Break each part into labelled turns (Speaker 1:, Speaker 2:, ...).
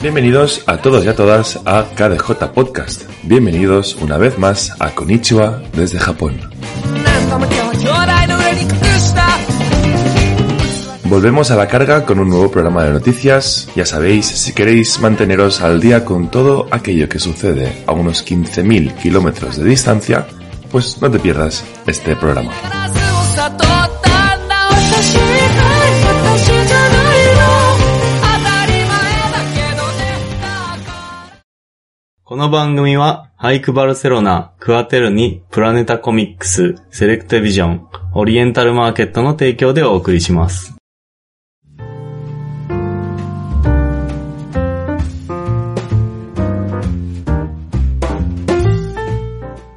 Speaker 1: Bienvenidos a todos y a todas a KDJ Podcast. Bienvenidos una vez más a Konichiwa desde Japón. Volvemos a la carga con un nuevo programa de noticias. Ya sabéis, si queréis manteneros al día con todo aquello que sucede a unos 15.000 kilómetros de distancia, pues no te pierdas este programa.
Speaker 2: この番組は、ハイクバルセロナ、クアテルに、プラネタコミックス、セレクトビジョン、オリエンタルマーケットの提供でお送りします。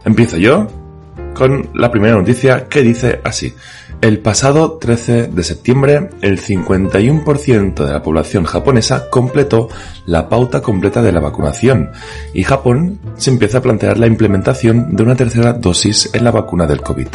Speaker 1: Empiezo yo con la primera noticia que dice así. El pasado 13 de septiembre, el 51% de la población japonesa completó la pauta completa de la vacunación y Japón se empieza a plantear la implementación de una tercera dosis en la vacuna del COVID.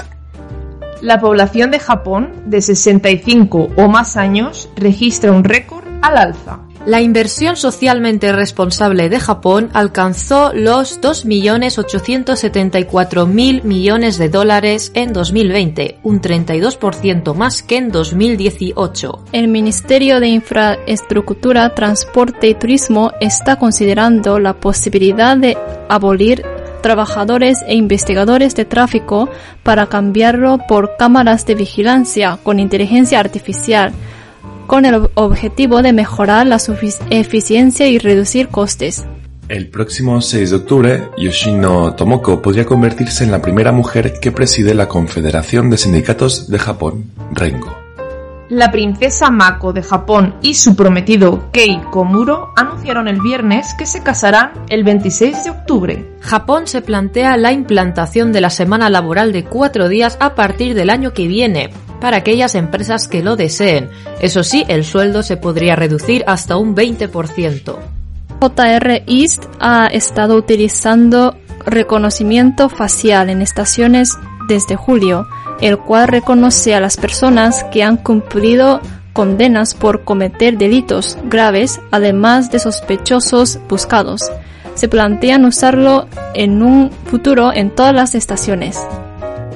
Speaker 3: La población de Japón de 65 o más años registra un récord al alza.
Speaker 4: La inversión socialmente responsable de Japón alcanzó los 2.874.000 millones de dólares en 2020, un 32% más que en 2018.
Speaker 5: El Ministerio de Infraestructura, Transporte y Turismo está considerando la posibilidad de abolir trabajadores e investigadores de tráfico para cambiarlo por cámaras de vigilancia con inteligencia artificial con el objetivo de mejorar la eficiencia y reducir costes.
Speaker 1: El próximo 6 de octubre, Yoshino Tomoko podría convertirse en la primera mujer que preside la Confederación de Sindicatos de Japón, Rengo.
Speaker 3: La princesa Mako de Japón y su prometido Kei Komuro anunciaron el viernes que se casarán el 26 de octubre.
Speaker 4: Japón se plantea la implantación de la semana laboral de cuatro días a partir del año que viene, para aquellas empresas que lo deseen. Eso sí, el sueldo se podría reducir hasta un 20%.
Speaker 5: JR East ha estado utilizando reconocimiento facial en estaciones desde julio, el cual reconoce a las personas que han cumplido condenas por cometer delitos graves, además de sospechosos buscados. Se plantean usarlo en un futuro en todas las estaciones.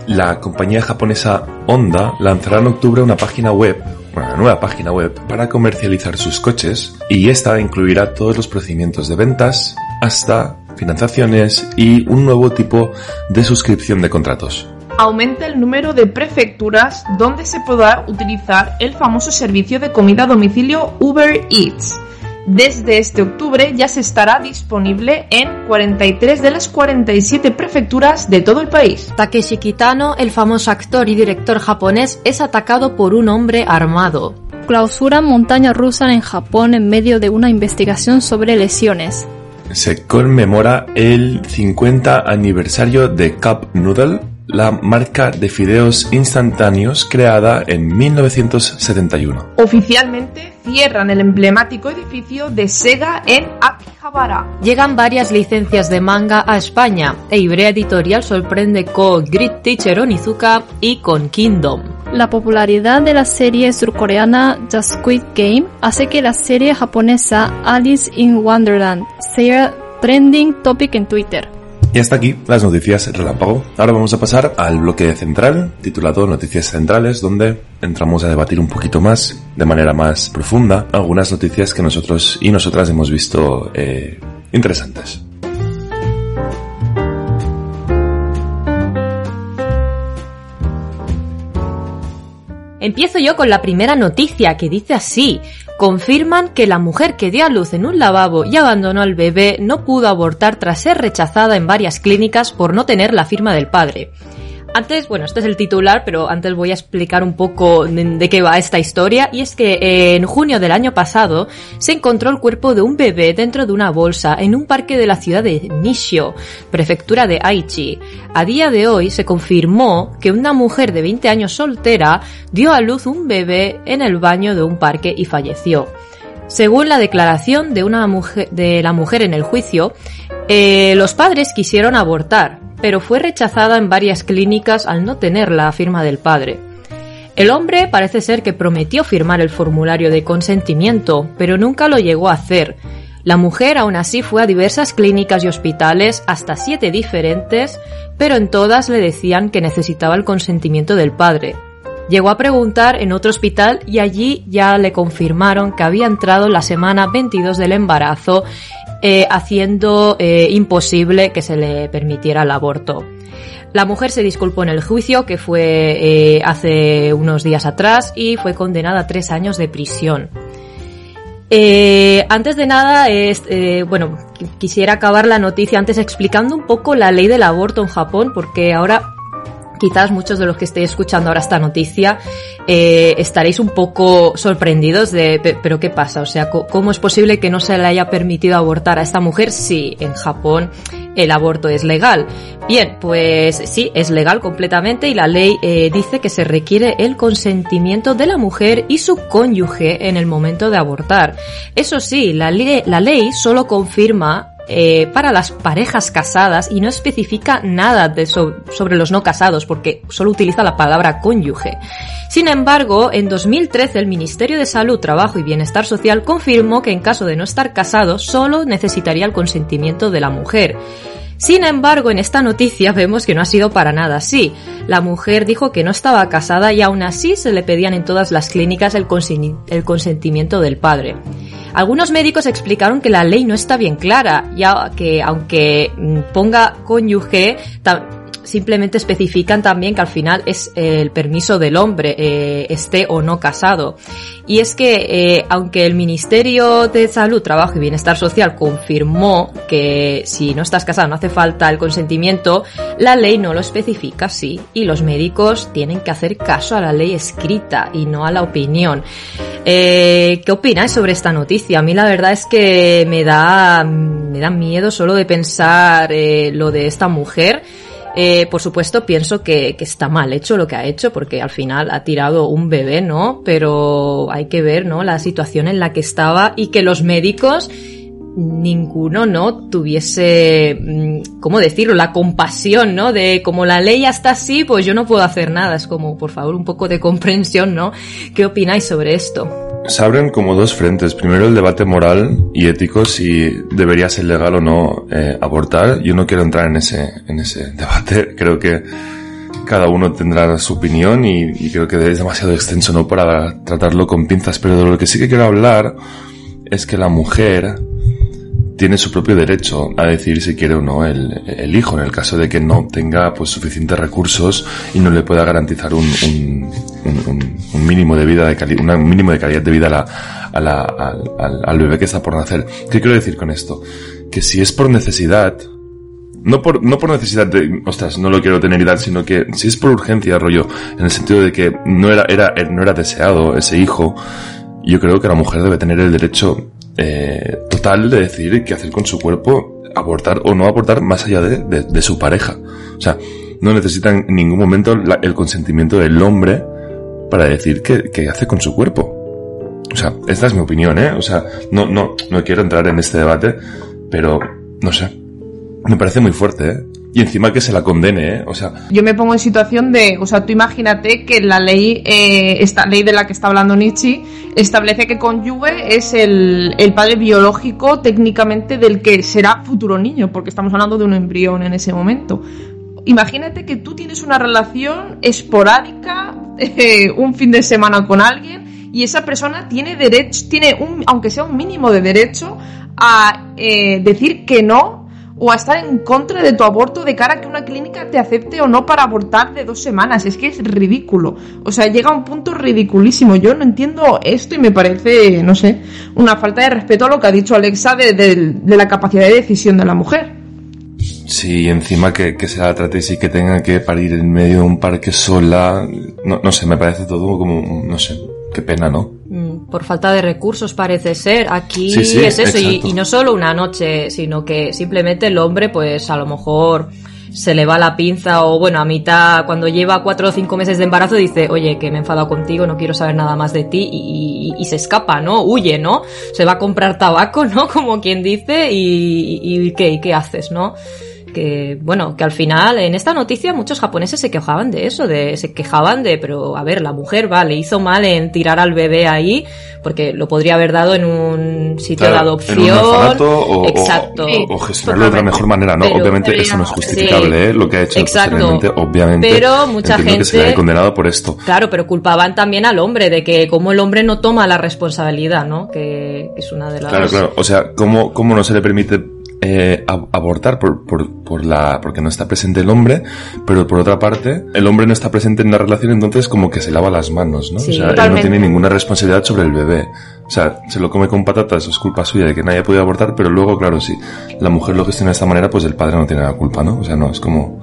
Speaker 1: La compañía japonesa Honda lanzará en octubre una página web, una nueva página web para comercializar sus coches y esta incluirá todos los procedimientos de ventas hasta financiaciones y un nuevo tipo de suscripción de contratos.
Speaker 3: Aumenta el número de prefecturas donde se podrá utilizar el famoso servicio de comida a domicilio Uber Eats. Desde este octubre ya se estará disponible en 43 de las 47 prefecturas de todo el país.
Speaker 4: Takeshi Kitano, el famoso actor y director japonés, es atacado por un hombre armado.
Speaker 5: Clausura montaña rusa en Japón en medio de una investigación sobre lesiones.
Speaker 1: Se conmemora el 50 aniversario de Cup Noodle, la marca de fideos instantáneos creada en 1971.
Speaker 3: Oficialmente cierran el emblemático edificio de Sega en Akihabara.
Speaker 4: Llegan varias licencias de manga a España e Ibrea Editorial sorprende con Grid Teacher Onizuka y con Kingdom.
Speaker 5: La popularidad de la serie surcoreana The Squid Game hace que la serie japonesa Alice in Wonderland sea trending topic en Twitter.
Speaker 1: Y hasta aquí las noticias relámpago. Ahora vamos a pasar al bloque central, titulado Noticias Centrales, donde entramos a debatir un poquito más, de manera más profunda, algunas noticias que nosotros y nosotras hemos visto eh, interesantes.
Speaker 4: Empiezo yo con la primera noticia que dice así. Confirman que la mujer que dio a luz en un lavabo y abandonó al bebé no pudo abortar tras ser rechazada en varias clínicas por no tener la firma del padre. Antes, bueno, este es el titular, pero antes voy a explicar un poco de, qué va esta historia. Y es que en junio del año pasado se encontró el cuerpo de un bebé dentro de una bolsa en un parque de la ciudad de Nishio, prefectura de Aichi. A día de hoy se confirmó que una mujer de 20 años soltera dio a luz un bebé en el baño de un parque y falleció. Según la declaración de, una de la mujer en el juicio, eh, los padres quisieron abortar, pero fue rechazada en varias clínicas al no tener la firma del padre. El hombre parece ser que prometió firmar el formulario de consentimiento, pero nunca lo llegó a hacer. La mujer aún así fue a diversas clínicas y hospitales, hasta siete diferentes, pero en todas le decían que necesitaba el consentimiento del padre. Llegó a preguntar en otro hospital y allí ya le confirmaron que había entrado en la semana 22 del embarazo, eh, haciendo eh, imposible que se le permitiera el aborto. La mujer se disculpó en el juicio, que fue eh, hace unos días atrás, y fue condenada a tres años de prisión. Eh, antes de nada, bueno, quisiera acabar la noticia antes explicando un poco la ley del aborto en Japón, porque ahora quizás muchos de los que estéis escuchando ahora esta noticia eh, estaréis un poco sorprendidos de, pero ¿qué pasa? O sea, ¿cómo es posible que no se le haya permitido abortar a esta mujer si en Japón el aborto es legal? Bien, pues sí, es legal completamente y la ley eh, dice que se requiere el consentimiento de la mujer y su cónyuge en el momento de abortar. Eso sí, la, la ley solo confirma eh, para las parejas casadas y no especifica nada sobre los no casados porque solo utiliza la palabra cónyuge. Sin embargo, en 2013 el Ministerio de Salud, Trabajo y Bienestar Social confirmó que en caso de no estar casado solo necesitaría el consentimiento de la mujer. Sin embargo, en esta noticia vemos que no ha sido para nada así. La mujer dijo que no estaba casada y aún así se le pedían en todas las clínicas el, consentimiento del padre. Algunos médicos explicaron que la ley no está bien clara, ya que aunque mm, ponga cónyuge, simplemente especifican también que al final es el permiso del hombre, eh, esté o no casado. Y es que, eh, aunque el Ministerio de Salud, Trabajo y Bienestar Social confirmó que si no estás casado no hace falta el consentimiento, la ley no lo especifica así y los médicos tienen que hacer caso a la ley escrita y no a la opinión. Eh, ¿Qué opináis sobre esta noticia? A mí la verdad es que me da, me da miedo solo de pensar eh, lo de esta mujer. Eh, por supuesto, pienso que, está mal hecho lo que ha hecho, porque al final ha tirado un bebé, ¿no? Pero hay que ver, ¿no? La situación en la que estaba y que los médicos ninguno no tuviese, mm, ¿cómo decirlo?, la compasión, ¿no? De como la ley ya está así, pues yo no puedo hacer nada. Es como, por favor, un poco de comprensión, ¿no? ¿Qué opináis sobre esto?
Speaker 1: Se abren como dos frentes. Primero el debate moral y ético si debería ser legal o no eh, abortar. Yo no quiero entrar en ese, en ese debate. Creo que cada uno tendrá su opinión y, creo que es demasiado extenso no para tratarlo con pinzas. Pero de lo que sí que quiero hablar es que la mujer tiene su propio derecho a decidir si quiere o no el, el, hijo, en el caso de que no tenga pues suficientes recursos y no le pueda garantizar un, un, un, un mínimo de vida de un mínimo de calidad de vida a la, a la, al, al, bebé que está por nacer. ¿Qué quiero decir con esto? Que si es por necesidad, no por, no por necesidad de, ostras, no lo quiero tener y dar, sino que si es por urgencia, rollo, en el sentido de que no era, era, no era deseado ese hijo, yo creo que la mujer debe tener el derecho eh, total de decidir qué hacer con su cuerpo, abortar o no abortar más allá de, de, su pareja. O sea, no necesitan en ningún momento el consentimiento del hombre para decir qué, qué hace con su cuerpo. O sea, esta es mi opinión, ¿eh? O sea, no, no, no quiero entrar en este debate, pero no sé. Me parece muy fuerte, ¿eh? Y encima que se la condene, ¿eh? O sea...
Speaker 3: Yo me pongo en situación de... O sea, tú imagínate que la ley, eh, esta ley de la que está hablando Nietzsche, establece que cónyuge es el, el padre biológico técnicamente del que será futuro niño, porque estamos hablando de un embrión en ese momento. Imagínate que tú tienes una relación esporádica, eh, un fin de semana con alguien, y esa persona tiene derecho, tiene un, aunque sea un mínimo de derecho, a eh, decir que no o a estar en contra de tu aborto de cara a que una clínica te acepte o no para abortar de dos semanas. Es que es ridículo. O sea, llega a un punto ridiculísimo. Yo no entiendo esto y me parece, no sé, una falta de respeto a lo que ha dicho Alexa de, de, la capacidad de decisión de la mujer.
Speaker 1: Sí, encima que, que se la trate y que tenga que parir en medio de un parque sola, no, no sé, me parece todo como, no sé, qué pena, ¿no?
Speaker 4: Mm, Por falta de recursos parece ser. Aquí
Speaker 1: Sí, sí,
Speaker 4: es eso, y, no solo una noche, sino que simplemente el hombre, pues a lo mejor se le va la pinza o bueno, a mitad, cuando lleva cuatro o cinco meses de embarazo, dice, oye, que me he enfadado contigo, no quiero saber nada más de ti y, y- y se escapa, ¿no? Huye, ¿no? Se va a comprar tabaco, ¿no? Como quien dice y, y, y ¿qué? ¿Y qué haces, no? Que bueno, que al final en esta noticia muchos japoneses se quejaban de eso, de se quejaban de, pero a ver, la mujer vale, hizo mal en tirar al bebé ahí, porque lo podría haber dado en un sitio de adopción.
Speaker 1: En un orfanato o, o-
Speaker 4: Exacto.
Speaker 1: o, o gestionarlo de otra mejor manera, ¿no?
Speaker 4: Pero-
Speaker 1: obviamente
Speaker 4: pero
Speaker 1: eso no es
Speaker 4: sí.
Speaker 1: justificable, ¿eh? Lo que ha hecho
Speaker 4: Exacto.
Speaker 1: obviamente.
Speaker 4: Pero mucha
Speaker 1: que se le
Speaker 4: gente-
Speaker 1: haya condenado por esto.
Speaker 4: Claro, pero culpaban también al hombre de que como el hombre no toma la responsabilidad, ¿no? Que es una de las
Speaker 1: Claro, claro. O sea, ¿cómo, cómo no se le permite eh, ab- abortar por, por, por la, porque no está presente el hombre, pero por otra parte, el hombre no está presente en la relación, entonces como que se lava las manos, ¿no?
Speaker 4: Sí,
Speaker 1: o sea, él no tiene ninguna responsabilidad sobre el bebé. O sea, se lo come con patatas, es culpa suya de que nadie puede abortar, pero luego, claro, si la mujer lo gestiona de esta manera, pues el padre no tiene la culpa, ¿no? O sea, no, es como,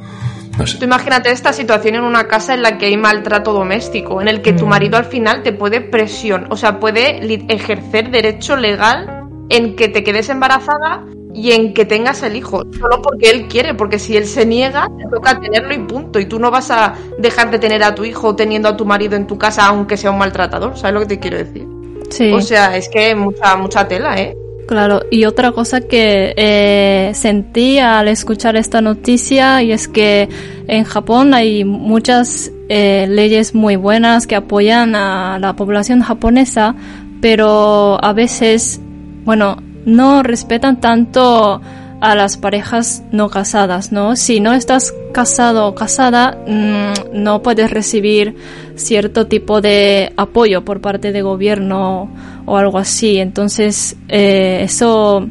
Speaker 1: no sé.
Speaker 3: Tú imagínate esta situación en una casa en la que hay maltrato doméstico, en el que tu
Speaker 4: Mm.
Speaker 3: marido al final te puede presión, o sea, puede ejercer derecho legal en que te quedes embarazada y en que tengas el hijo, solo porque él quiere, porque si él se niega, te toca tenerlo y punto, y tú no vas a dejar de tener a tu hijo teniendo a tu marido en tu casa aunque sea un maltratador, ¿sabes lo que te quiero decir?
Speaker 5: Sí.
Speaker 3: O sea, es que mucha mucha tela, ¿eh?
Speaker 5: Claro, y otra cosa que eh, sentí al escuchar esta noticia y es que en Japón hay muchas eh, leyes muy buenas que apoyan a la población japonesa, pero a veces, bueno, no respetan tanto a las parejas no casadas, ¿no? Si no estás casado o casada, mm, no puedes recibir cierto tipo de apoyo por parte de gobierno o algo así. Entonces, eh, eso,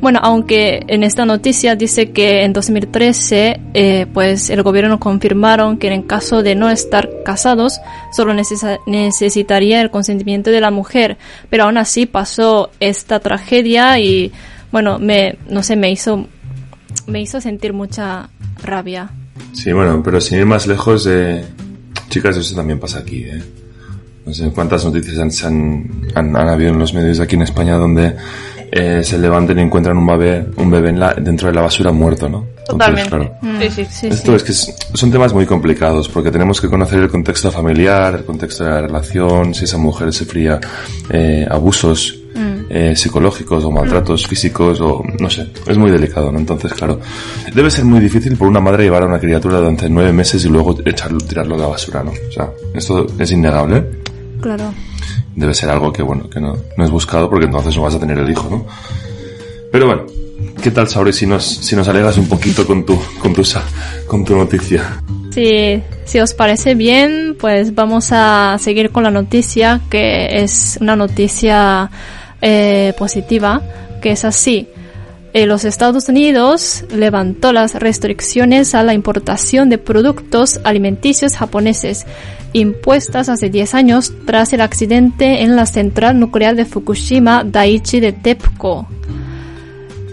Speaker 5: bueno, aunque en esta noticia dice que en 2013, eh, pues el gobierno confirmaron que en caso de no estar casados, solo necesa- necesitaría el consentimiento de la mujer. Pero aún así pasó esta tragedia y, bueno, me, no sé, me hizo, me hizo sentir mucha rabia.
Speaker 1: Sí, bueno, pero sin ir más lejos, eh, chicas, eso también pasa aquí, ¿eh? No sé cuántas noticias han, han, han, han habido en los medios aquí en España donde eh, se levantan y encuentran un bebé, un bebé en la, dentro de la basura muerto, ¿no? Entonces,
Speaker 3: Totalmente.
Speaker 1: claro,
Speaker 3: Sí, sí.
Speaker 5: Sí,
Speaker 1: Esto es que es- son temas muy complicados porque tenemos que conocer el contexto familiar, el contexto de la relación, si esa mujer sufría eh, abusos eh, psicológicos o maltratos físicos o no sé, es muy delicado, ¿no? Entonces, claro, debe ser muy difícil por una madre llevar a una criatura durante nueve meses y luego echarlo, tirarlo a la basura, ¿no? O sea, esto es innegable.
Speaker 5: Claro.
Speaker 1: Debe ser algo que, bueno, que no, no es buscado porque entonces no vas a tener el hijo, ¿no? Pero bueno, ¿qué tal, Sauri, si nos, si nos alegas un poquito con tu, con tu, sa- con tu noticia?
Speaker 5: Si, si os parece bien, pues vamos a seguir con la noticia, que es una noticia eh, positiva, que es así. Eh, los Estados Unidos levantó las restricciones a la importación de productos alimenticios japoneses impuestas hace 10 años tras el accidente en la central nuclear de Fukushima Daiichi de TEPCO.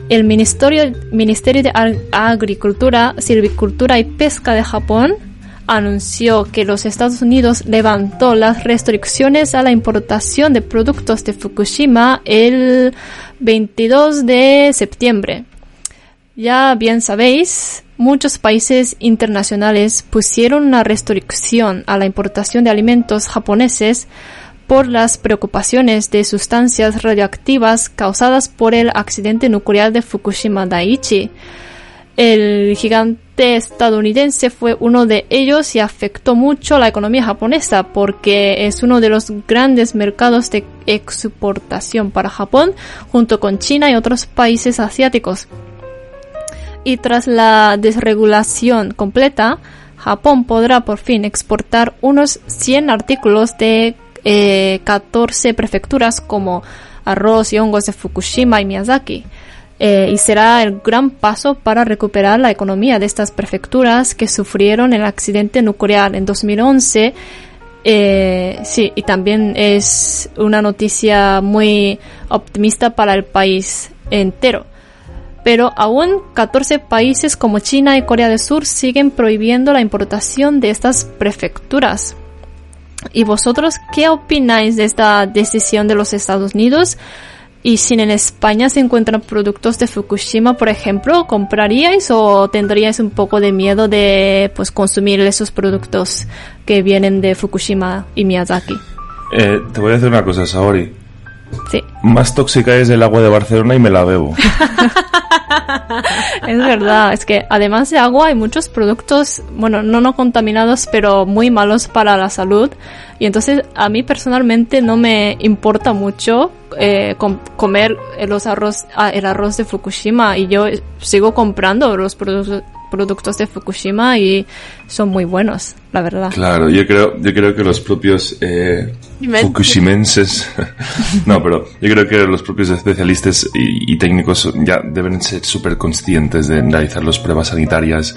Speaker 5: El Ministerio, Ministerio de Ag- Agricultura, Silvicultura y Pesca de Japón anunció que los Estados Unidos levantó las restricciones a la importación de productos de Fukushima el 22 de septiembre. Ya bien sabéis, muchos países internacionales pusieron una restricción a la importación de alimentos japoneses por las preocupaciones de sustancias radioactivas causadas por el accidente nuclear de Fukushima Daiichi. El gigante estadounidense fue uno de ellos y afectó mucho la economía japonesa porque es uno de los grandes mercados de exportación para Japón junto con China y otros países asiáticos. Y tras la desregulación completa, Japón podrá por fin exportar unos 100 artículos de eh, 14 prefecturas como arroz y hongos de Fukushima y Miyazaki. Eh, y será el gran paso para recuperar la economía de estas prefecturas que sufrieron el accidente nuclear en 2011. Eh, sí, y también es una noticia muy optimista para el país entero. pero aún 14 países como China y Corea del Sur siguen prohibiendo la importación de estas prefecturas. ¿Y vosotros qué opináis de esta decisión de los Estados Unidos? Y si en España se encuentran productos de Fukushima, por ejemplo, ¿compraríais o tendríais un poco de miedo de pues consumir esos productos que vienen de Fukushima y Miyazaki?
Speaker 1: Eh, te voy a decir una cosa, Saori.
Speaker 5: Sí.
Speaker 1: Más tóxica es el agua de Barcelona y me la bebo.
Speaker 5: es verdad, es que además de agua hay muchos productos, bueno, no no contaminados, pero muy malos para la salud. Y entonces a mí personalmente no me importa mucho eh, comer los arroz, ah, el arroz de Fukushima y yo sigo comprando los productos productos de Fukushima y son muy buenos, la verdad.
Speaker 1: Claro, yo creo, yo creo que los propios eh, fukushimenses, no, pero yo creo que los propios especialistas y, técnicos ya deben ser súper conscientes de realizar las pruebas sanitarias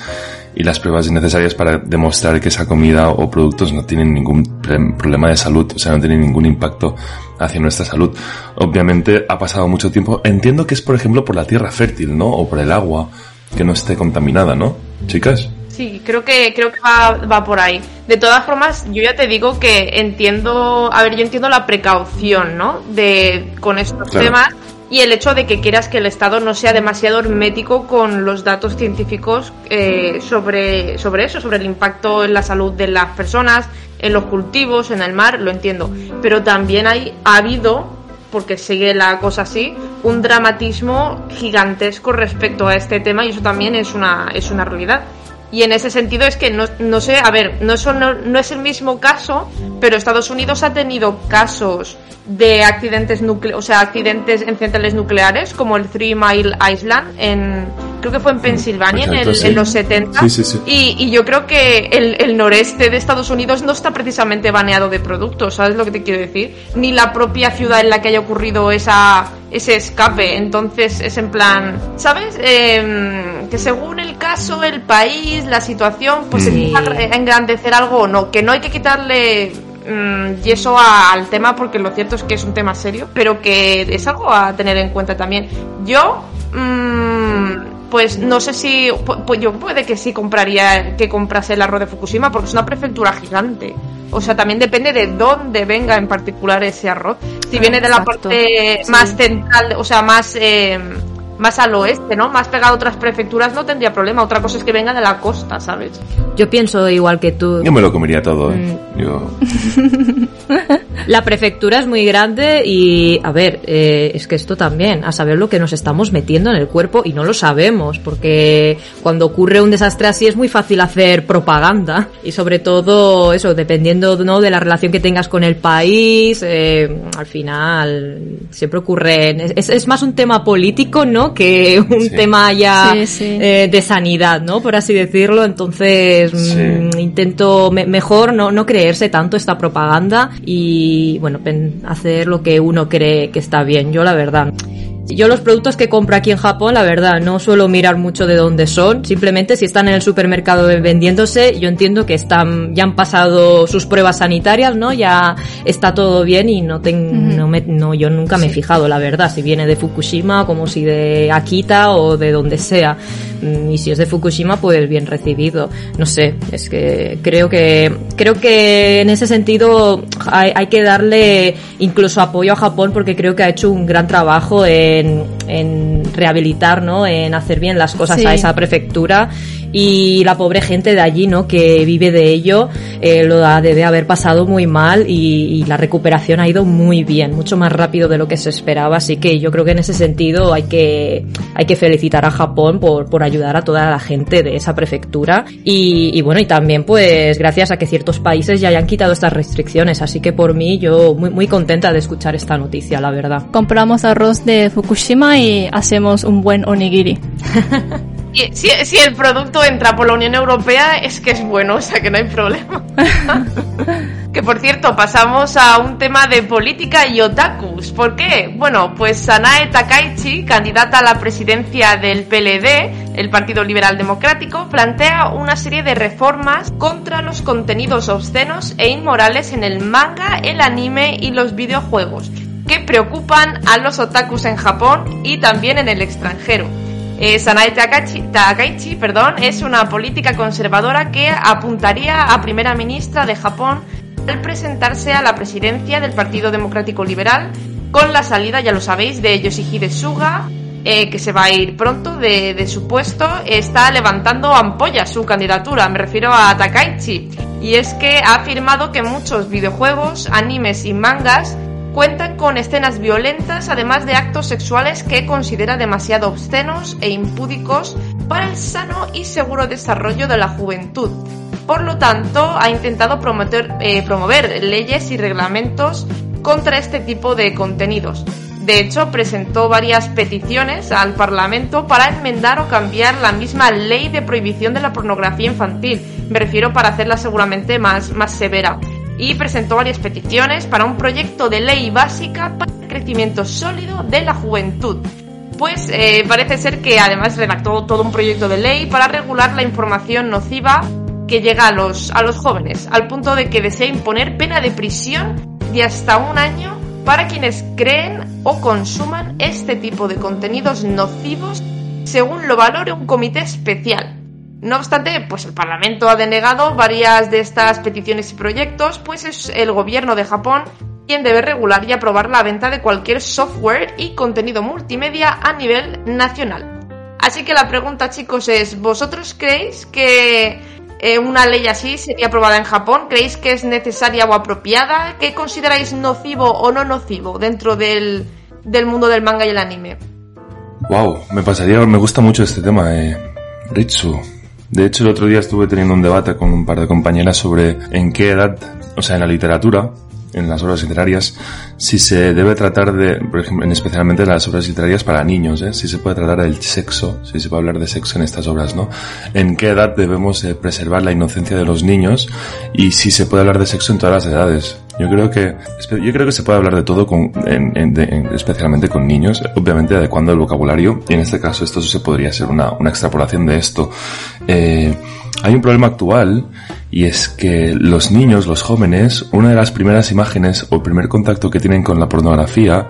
Speaker 1: y las pruebas necesarias para demostrar que esa comida o productos no tienen ningún problema de salud, o sea, no tienen ningún impacto hacia nuestra salud. Obviamente ha pasado mucho tiempo. Entiendo que es, por ejemplo, por la tierra fértil, ¿no? O por el agua que no esté contaminada, ¿no? Chicas.
Speaker 3: Sí, creo que, creo que va, va, por ahí. De todas formas, yo ya te digo que entiendo, a ver, yo entiendo la precaución, ¿no? De, con estos temas y el hecho de que quieras que el Estado no sea demasiado hermético con los datos científicos eh, sobre, sobre eso, sobre el impacto en la salud de las personas, en los cultivos, en el mar, lo entiendo. Pero también hay, ha habido porque sigue la cosa así, un dramatismo gigantesco respecto a este tema y eso también es una, es una realidad. Y en ese sentido es que no, no sé, a ver, no, no, no es el mismo caso, pero Estados Unidos ha tenido casos de accidentes nucleares, o sea, accidentes en centrales nucleares, como el Three Mile Island en, creo que fue en Pensilvania en, los 70. Y, yo creo que el, noreste de Estados Unidos no está precisamente baneado de productos, ¿sabes lo que te quiero decir? Ni la propia ciudad en la que haya ocurrido esa, ese escape. Entonces es en plan, ¿sabes? Em, que según el caso, el país, la situación, pues se mm. engrandecer algo o no. Que no hay que quitarle mm, yeso al tema porque lo cierto es que es un tema serio, pero que es algo a tener en cuenta también. Yo pues no sé si pues yo puede que sí compraría que comprase el arroz de Fukushima porque es una prefectura gigante. O sea, también depende de dónde venga en particular ese arroz. Si viene de la parte más central, o sea, más eh, más al oeste, ¿no? Más pegado a otras prefecturas no tendría problema. Otra cosa es que venga de la costa, ¿sabes?
Speaker 4: Yo pienso igual que tú.
Speaker 1: Yo me lo comería todo. ¿eh? Mm. Yo...
Speaker 4: la prefectura es muy grande y, a ver, eh, es que esto también, a saber lo que nos estamos metiendo en el cuerpo y no lo sabemos, porque cuando ocurre un desastre así es muy fácil hacer propaganda y sobre todo eso, dependiendo ¿no? de la relación que tengas con el país, eh, al final siempre ocurre, es, es más un tema político, ¿no? Que un tema ya eh, de sanidad, ¿no? Por así decirlo. Entonces, mm, intento mejor no, no creerse tanto esta propaganda y, bueno, hacer lo que uno cree que está bien. Yo, la verdad. Yo los productos que compro aquí en Japón, la verdad, no suelo mirar mucho de dónde son. Simplemente si están en el supermercado vendiéndose, yo entiendo que están, ya han pasado sus pruebas sanitarias, ¿no? Ya está todo bien y no tengo, no, me, no yo nunca me he fijado, la verdad, si viene de Fukushima, como si de Akita o de donde sea. Mm, y si es de Fukushima, pues bien recibido. No sé, es que creo que, creo que en ese sentido hay, hay que darle incluso apoyo a Japón porque creo que ha hecho un gran trabajo en en, rehabilitar, ¿no? En hacer bien las cosas a esa prefectura y la pobre gente de allí, ¿no? Que vive de ello, eh, lo debe haber pasado muy mal y, la recuperación ha ido muy bien, mucho más rápido de lo que se esperaba, así que yo creo que en ese sentido hay que, hay que felicitar a Japón por, por ayudar a toda la gente de esa prefectura y, bueno, y también pues gracias a que ciertos países ya hayan quitado estas restricciones, así que por mí yo muy, muy contenta de escuchar esta noticia, la verdad.
Speaker 5: Compramos arroz de Fukushima y hacemos un buen onigiri.
Speaker 3: Si, si, el producto entra por la Unión Europea es que es bueno, o sea que no hay problema. que por cierto, pasamos a un tema de política y otakus. ¿Por qué? Bueno, pues Sanae Takaichi, candidata a la presidencia del PLD, el Partido Liberal Democrático, plantea una serie de reformas contra los contenidos obscenos e inmorales en el manga, el anime y los videojuegos, que preocupan a los otakus en Japón y también en el extranjero. Eh, Sanae Takaichi, Takaichi perdón, es una política conservadora que apuntaría a primera ministra de Japón al presentarse a la presidencia del Partido Democrático Liberal con la salida, ya lo sabéis, de Yoshihide Suga, eh, que se va a ir pronto de, de, su puesto, está levantando ampollas su candidatura, me refiero a Takaichi. Y es que ha afirmado que muchos videojuegos, animes y mangas cuentan con escenas violentas, además de actos sexuales que considera demasiado obscenos e impúdicos para el sano y seguro desarrollo de la juventud. Por lo tanto, ha intentado promover, eh, promover leyes y reglamentos contra este tipo de contenidos. De hecho, presentó varias peticiones al Parlamento para enmendar o cambiar la misma ley de prohibición de la pornografía infantil. Me refiero para hacerla seguramente más, más severa. Y presentó varias peticiones para un proyecto de ley básica para el crecimiento sólido de la juventud. Pues eh, parece ser que además redactó todo un proyecto de ley para regular la información nociva que llega a los, a los jóvenes, al punto de que desea imponer pena de prisión de hasta un año para quienes creen o consuman este tipo de contenidos nocivos según lo valore un comité especial. No obstante, pues el Parlamento ha denegado varias de estas peticiones y proyectos, pues es el gobierno de Japón quien debe regular y aprobar la venta de cualquier software y contenido multimedia a nivel nacional. Así que la pregunta, chicos, es, ¿vosotros creéis que eh, una ley así sería aprobada en Japón? ¿Creéis que es necesaria o apropiada? ¿Qué consideráis nocivo o no nocivo dentro del, del mundo del manga y el anime?
Speaker 1: Wow, me pasaría, me gusta mucho este tema, eh, Ritsu. De hecho, el otro día estuve teniendo un debate con un par de compañeras sobre en qué edad, o sea, en la literatura, en las obras literarias, si se debe tratar de, por ejemplo, especialmente en las obras literarias para niños, ¿eh? si se puede tratar del sexo, si se puede hablar de sexo en estas obras, ¿no? En qué edad debemos eh, preservar la inocencia de los niños y si se puede hablar de sexo en todas las edades. Yo creo que, yo creo que se puede hablar de todo con, en, en, de, especialmente con niños, obviamente adecuando el vocabulario, y en este caso esto se podría ser una, una extrapolación de esto. Eh, hay un problema actual y es que los niños, los jóvenes, una de las primeras imágenes o el primer contacto que tienen con la pornografía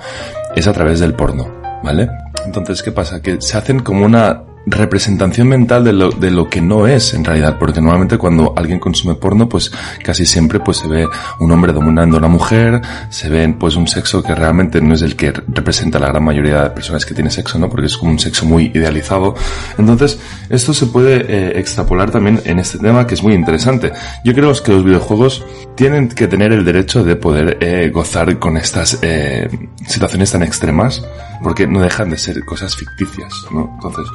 Speaker 1: es a través del porno, ¿vale? Entonces, ¿qué pasa? Que se hacen como una representación mental de lo, de lo que no es en realidad, porque normalmente cuando alguien consume porno, pues casi siempre pues se ve un hombre dominando a una mujer, se ve pues un sexo que realmente no es el que representa la gran mayoría de personas que tiene sexo, ¿no? Porque es como un sexo muy idealizado. Entonces, esto se puede eh, extrapolar también en este tema que es muy interesante. Yo creo que los videojuegos tienen que tener el derecho de poder eh, gozar con estas eh, situaciones tan extremas, porque no dejan de ser cosas ficticias, ¿no? Entonces,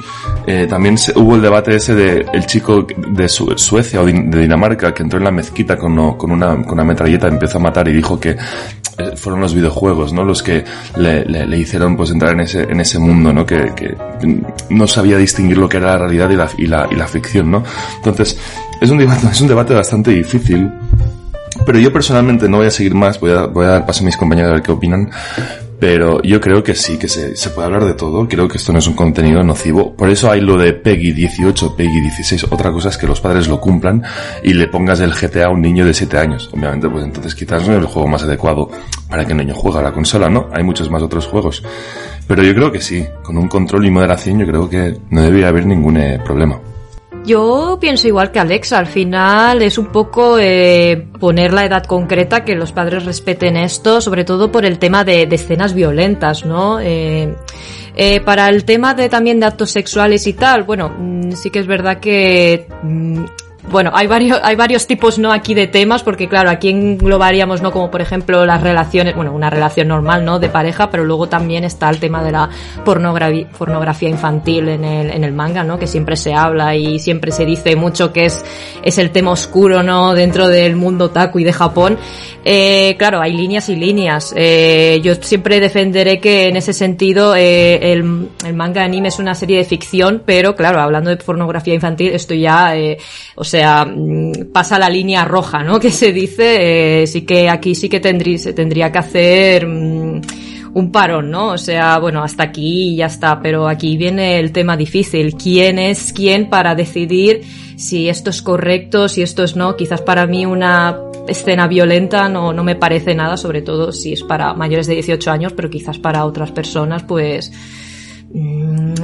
Speaker 1: eh, también se, hubo el debate ese de el chico de Su Suecia o de, Dinamarca que entró en la mezquita con, con, una, con una metralleta, empezó a matar y dijo que eh, fueron los videojuegos, ¿no? Los que le, le, le, hicieron pues entrar en ese, en ese mundo, ¿no? Que, que no sabía distinguir lo que era la realidad y la, y la, y la ficción, ¿no? Entonces, es un debate, es un debate bastante difícil. Pero yo personalmente no voy a seguir más, voy a, voy a dar paso a mis compañeros a ver qué opinan. Pero yo creo que sí, que se, se, puede hablar de todo. Creo que esto no es un contenido nocivo. Por eso hay lo de Peggy 18, Peggy 16. Otra cosa es que los padres lo cumplan y le pongas el GTA a un niño de 7 años. Obviamente, pues entonces quizás no es el juego más adecuado para que el niño juegue a la consola, ¿no? Hay muchos más otros juegos. Pero yo creo que sí, con un control y moderación yo creo que no debería haber ningún eh, problema.
Speaker 4: Yo pienso igual que Alexa, al final es un poco eh, poner la edad concreta, que los padres respeten esto, sobre todo por el tema de, escenas violentas, ¿no? Eh, eh, para el tema de también de actos sexuales y tal, bueno, mm, sí que es verdad que mm, bueno, hay varios, hay varios tipos, ¿no? Aquí de temas, porque claro, aquí englobaríamos, ¿no? Como por ejemplo las relaciones, bueno, una relación normal, ¿no? De pareja, pero luego también está el tema de la pornografía, infantil en el, en el manga, ¿no? Que siempre se habla y siempre se dice mucho que es, es el tema oscuro, ¿no? Dentro del mundo taku y de Japón. Eh, claro, hay líneas y líneas. Eh, yo siempre defenderé que en ese sentido eh, el, el manga anime es una serie de ficción, pero claro, hablando de pornografía infantil, esto ya, eh, o sea, sea, mm, pasa la línea roja, ¿no? Que se dice, eh, sí que aquí sí que tendría, se tendría que hacer mmm, un parón, ¿no? O sea, bueno, hasta aquí ya está, pero aquí viene el tema difícil. ¿Quién es quién para decidir si esto es correcto, si esto es no? Quizás para mí una escena violenta no, no me parece nada, sobre todo si es para mayores de 18 años, pero quizás para otras personas, pues mm,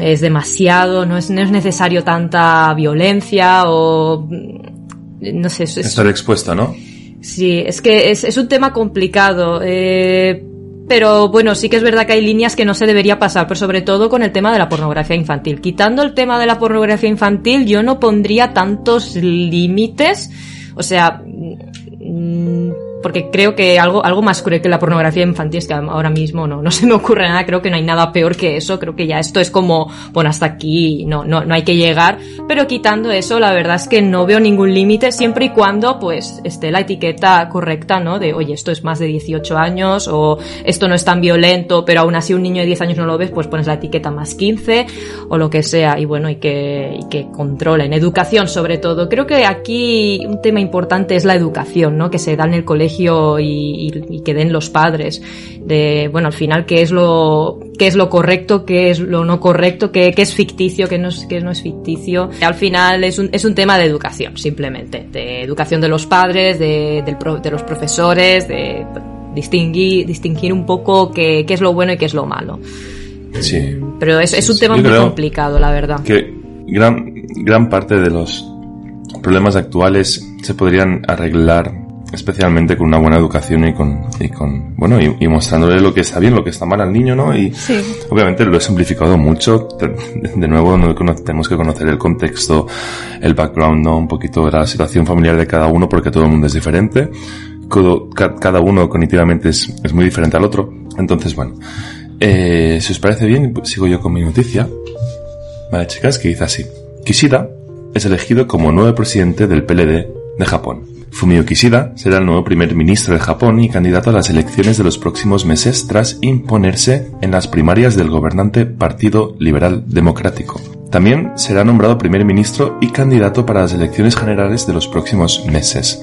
Speaker 4: es demasiado, no es, no es necesario tanta violencia o mm, no sé. Es,
Speaker 1: Estar expuesta, ¿no?
Speaker 4: Sí, es que es, es un tema complicado. Eh, pero bueno, sí que es verdad que hay líneas que no se debería pasar, pero sobre todo con el tema de la pornografía infantil. Quitando el tema de la pornografía infantil, yo no pondría tantos límites. O sea, mm, porque creo que algo, algo más cruel que la pornografía infantil es que ahora mismo no, no se me ocurre nada, creo que no hay nada peor que eso, creo que ya esto es como, bueno, hasta aquí no, no, no hay que llegar, pero quitando eso, la verdad es que no veo ningún límite siempre y cuando pues esté la etiqueta correcta, ¿no? De, oye, esto es más de 18 años o esto no es tan violento, pero aún así un niño de 10 años no lo ves, pues pones la etiqueta más 15 o lo que sea, y bueno, y que, y que controlen. Educación sobre todo. Creo que aquí un tema importante es la educación, ¿no? Que se da en el colegio y, y, y, que den los padres de bueno al final qué es lo qué es lo correcto qué es lo no correcto qué, qué es ficticio qué no es, qué no es ficticio. Al final es un, es un tema de educación simplemente de educación de los padres de, del pro, de los profesores de distinguir distinguir un poco qué, qué es lo bueno y qué es lo malo.
Speaker 1: Sí.
Speaker 4: Pero es, es un tema
Speaker 1: Yo
Speaker 4: muy complicado la verdad.
Speaker 1: que gran gran parte de los problemas actuales se podrían arreglar especialmente con una buena educación y con, y con bueno, y, y, mostrándole lo que está bien, lo que está mal al niño, ¿no? Y
Speaker 5: sí.
Speaker 1: obviamente lo he simplificado mucho. De, nuevo, no tenemos que conocer el contexto, el background, ¿no? Un poquito de la situación familiar de cada uno, porque todo el mundo es diferente. Cada uno cognitivamente es, es muy diferente al otro. Entonces, bueno, eh, si os parece bien, sigo yo con mi noticia. Vale, chicas, que dice así. Kishida es elegido como nuevo presidente del PLD de Japón. Fumio Kishida será el nuevo primer ministro de Japón y candidato a las elecciones de los próximos meses tras imponerse en las primarias del gobernante Partido Liberal Democrático. También será nombrado primer ministro y candidato para las elecciones generales de los próximos meses.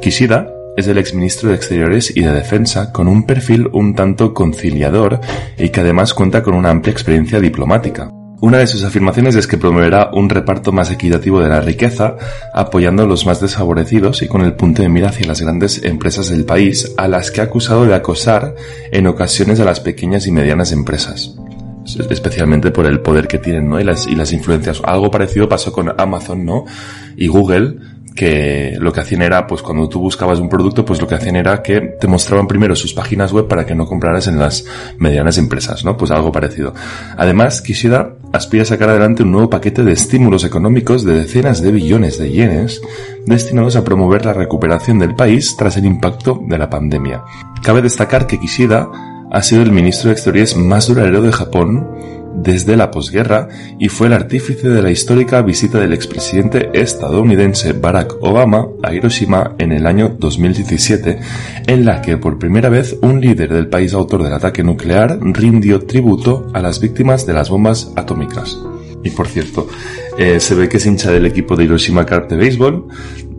Speaker 1: Kishida es el exministro de Exteriores y de Defensa con un perfil un tanto conciliador y que además cuenta con una amplia experiencia diplomática. Una de sus afirmaciones es que promoverá un reparto más equitativo de la riqueza, apoyando a los más desfavorecidos y con el punto de mira hacia las grandes empresas del país, a las que ha acusado de acosar en ocasiones a las pequeñas y medianas empresas. Especialmente por el poder que tienen, ¿no? Y las, y las influencias. Algo parecido pasó con Amazon, ¿no? Y Google, que lo que hacían era, pues cuando tú buscabas un producto, pues lo que hacían era que te mostraban primero sus páginas web para que no compraras en las medianas empresas, ¿no? Pues algo parecido. Además, Kishida aspira a sacar adelante un nuevo paquete de estímulos económicos de decenas de billones de yenes destinados a promover la recuperación del país tras el impacto de la pandemia. Cabe destacar que Kishida ha sido el ministro de Exteriores más duradero de Japón desde la posguerra y fue el artífice de la histórica visita del expresidente estadounidense Barack Obama a Hiroshima en el año 2017, en la que por primera vez un líder del país autor del ataque nuclear rindió tributo a las víctimas de las bombas atómicas. Y por cierto, eh, se ve que es hincha del equipo de Hiroshima Carp de béisbol,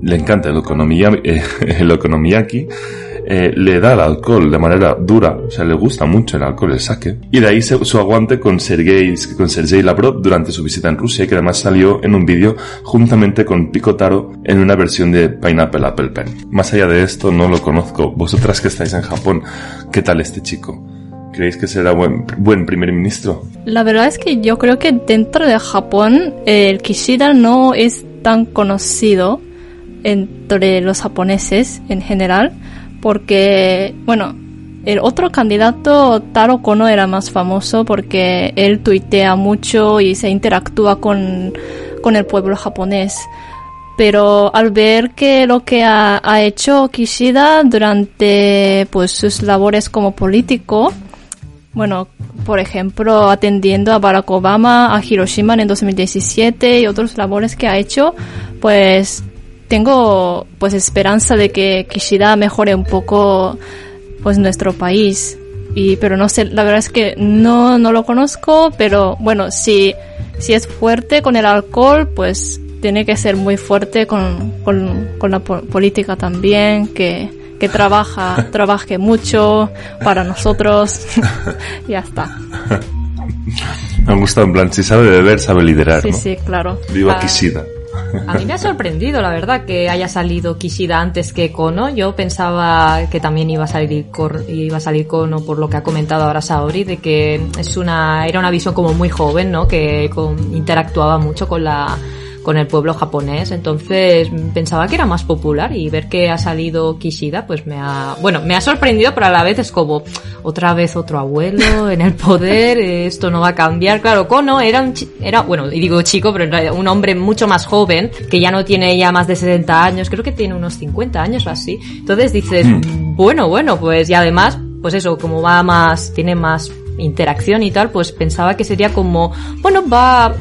Speaker 1: le encanta el, economía, eh, el okonomiyaki, eh, le da el alcohol de manera dura, o sea, le gusta mucho el alcohol, el sake, y de ahí su aguante con Sergei, con Sergei Lavrov durante su visita en Rusia, que además salió en un vídeo juntamente con Picotaro en una versión de Pineapple Apple Pen. Más allá de esto, no lo conozco. Vosotras que estáis en Japón, ¿qué tal este chico? ¿Creéis que será buen, buen primer ministro?
Speaker 5: La verdad es que yo creo que dentro de Japón el Kishida no es tan conocido entre los japoneses en general porque, bueno, el otro candidato, Taro Kono, era más famoso porque él tuitea mucho y se interactúa con, con el pueblo japonés. Pero al ver que lo que ha, hecho Kishida durante pues sus labores como político, bueno, por ejemplo, atendiendo a Barack Obama, a Hiroshima en 2017 y otras labores que ha hecho, pues tengo pues esperanza de que Kishida mejore un poco pues nuestro país y pero no sé la verdad es que no no lo conozco pero bueno si si es fuerte con el alcohol pues tiene que ser muy fuerte con, con, con la po política también que que trabaja trabaje mucho para nosotros ya está
Speaker 1: me gusta en plan si sabe beber sabe liderar
Speaker 5: sí
Speaker 1: ¿no?
Speaker 5: sí claro
Speaker 1: viva. Kishida
Speaker 4: A mí me ha sorprendido, la verdad, que haya salido Kishida antes que Kono. Yo pensaba que también iba a salir iba a salir Kono por lo que ha comentado ahora Saori, de que es una era una visión como muy joven, ¿no? Que interactuaba mucho con la con el pueblo japonés. Entonces pensaba que era más popular y ver que ha salido Kishida, pues me ha, bueno, me ha sorprendido, pero a la vez es como otra vez otro abuelo en el poder, esto no va a cambiar. Claro, Kono era un, era, bueno, y digo chico, pero en realidad un hombre mucho más joven, que ya no tiene ya más de 70 años, creo que tiene unos 50 años o así. Entonces dices, hmm. bueno, bueno, pues y además, pues eso, como va más, tiene más interacción y tal, pues pensaba que sería como, bueno, va,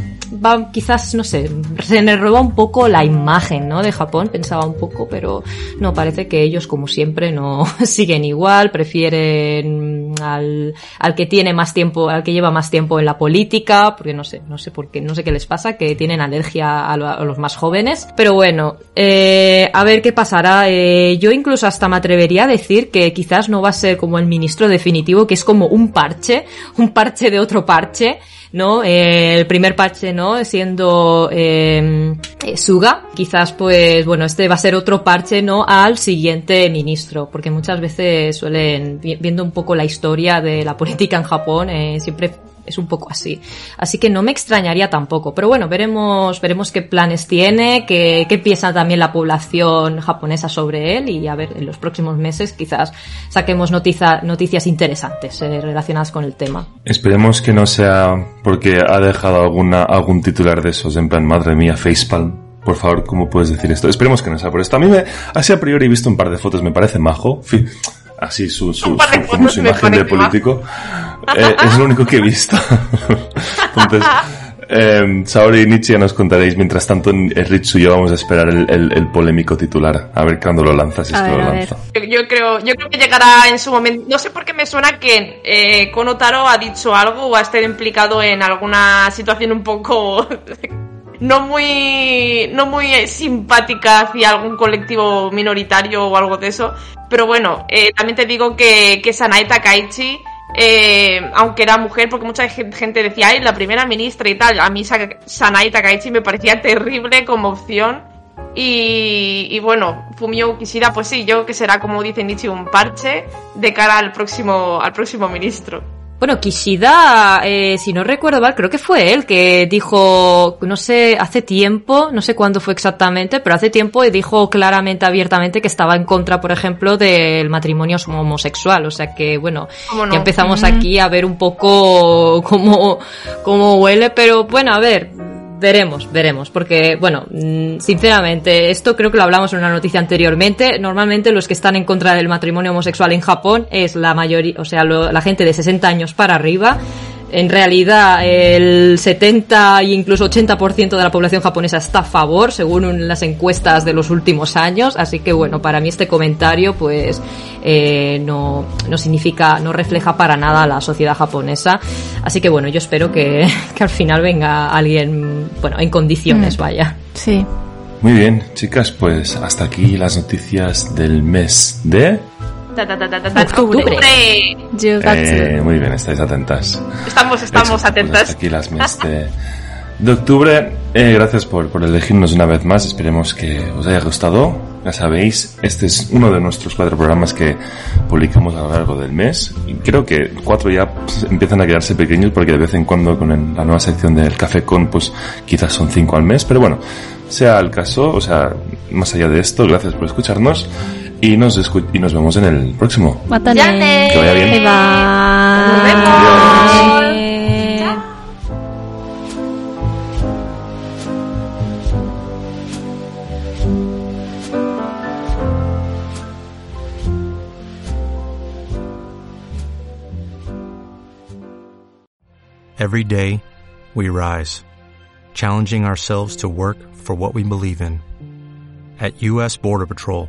Speaker 4: va quizás, no sé, se me roba un poco la imagen, ¿no? De Japón, pensaba un poco, pero no, parece que ellos, como siempre, no siguen igual, prefieren al, al que tiene más tiempo, al que lleva más tiempo en la política, porque no sé, no sé por qué, no sé qué les pasa, que tienen alergia a, los más jóvenes. Pero bueno, eh, a ver qué pasará. Eh, yo incluso hasta me atrevería a decir que quizás no va a ser como el ministro definitivo, que es como un parche, un parche de otro parche, ¿no? Eh, el primer parche, ¿no? Siendo Suga, quizás pues, bueno, este va a ser otro parche, ¿no? Al siguiente ministro, porque muchas veces suelen, viendo un poco la historia de la política en Japón, eh, siempre es un poco así. Así que no me extrañaría tampoco. Pero bueno, veremos, veremos qué planes tiene, qué, qué piensa también la población japonesa sobre él y a ver, en los próximos meses quizás saquemos noticia, noticias interesantes eh, relacionadas con el tema.
Speaker 1: Esperemos que no sea porque ha dejado alguna, algún titular de esos, en plan, madre mía, facepalm. Por favor, ¿cómo puedes decir esto? Esperemos que no sea por esto. A mí me, así a priori he visto un par de fotos, me parece majo así su, su, como su imagen de político. Eh, es lo único que he visto. Entonces, eh, Saori y Nietzsche ya nos contaréis. Mientras tanto, Ritsu y yo vamos a esperar el, el, polémico titular. A ver cuándo lo lanza, si es que lo lanza.
Speaker 3: Yo creo, yo creo que llegará en su momento. No sé por qué me suena que eh, Konotaro ha dicho algo o ha estado implicado en alguna situación un poco no muy no muy simpática hacia algún colectivo minoritario o algo de eso. Pero bueno, eh, también te digo que, que Sanae Takaichi, eh, aunque era mujer, porque mucha gente decía, ay, la primera ministra y tal, a mí Sanae Takaichi me parecía terrible como opción. Y, y, bueno, Fumio Kishida, pues sí, yo que será como dice Nietzsche un parche de cara al próximo, al próximo ministro.
Speaker 4: Bueno, Kishida, eh, si no recuerdo mal, creo que fue él que dijo, no sé, hace tiempo, no sé cuándo fue exactamente, pero hace tiempo dijo claramente, abiertamente que estaba en contra, por ejemplo, del matrimonio homosexual. O sea que, bueno, ya empezamos aquí a ver un poco cómo, cómo huele, pero bueno, a ver, Veremos, veremos, porque, bueno, mm, sinceramente, esto creo que lo hablamos en una noticia anteriormente. Normalmente los que están en contra del matrimonio homosexual en Japón es la mayoría, o sea, la gente de 60 años para arriba en realidad el 70 e incluso 80% de la población japonesa está a favor, según las encuestas de los últimos años. Así que bueno, para mí este comentario pues eh, no, no significa, no refleja para nada la sociedad japonesa. Así que bueno, yo espero que, que al final venga alguien, bueno, en condiciones, mm. vaya.
Speaker 5: Sí.
Speaker 1: Muy bien, chicas, pues hasta aquí las noticias del mes de
Speaker 3: Octubre.
Speaker 1: Eh, muy bien, estáis atentas.
Speaker 3: Estamos, estamos pues atentas.
Speaker 1: aquí las mes de, octubre. Eh, gracias por, por elegirnos una vez más. Esperemos que os haya gustado. Ya sabéis, este es uno de nuestros cuatro programas que publicamos a lo largo del mes. Y creo que cuatro ya pues, empiezan a quedarse pequeños porque de vez en cuando con la nueva sección del Café Con, pues quizás son cinco al mes. Pero bueno, sea el caso, o sea, más allá de esto, gracias por escucharnos. Y nos, y nos vemos en el próximo.
Speaker 5: Mátale.
Speaker 1: Que vaya bien.
Speaker 5: Bye
Speaker 6: Every day, we rise, challenging ourselves to work for what we believe in. At U.S. Border Patrol,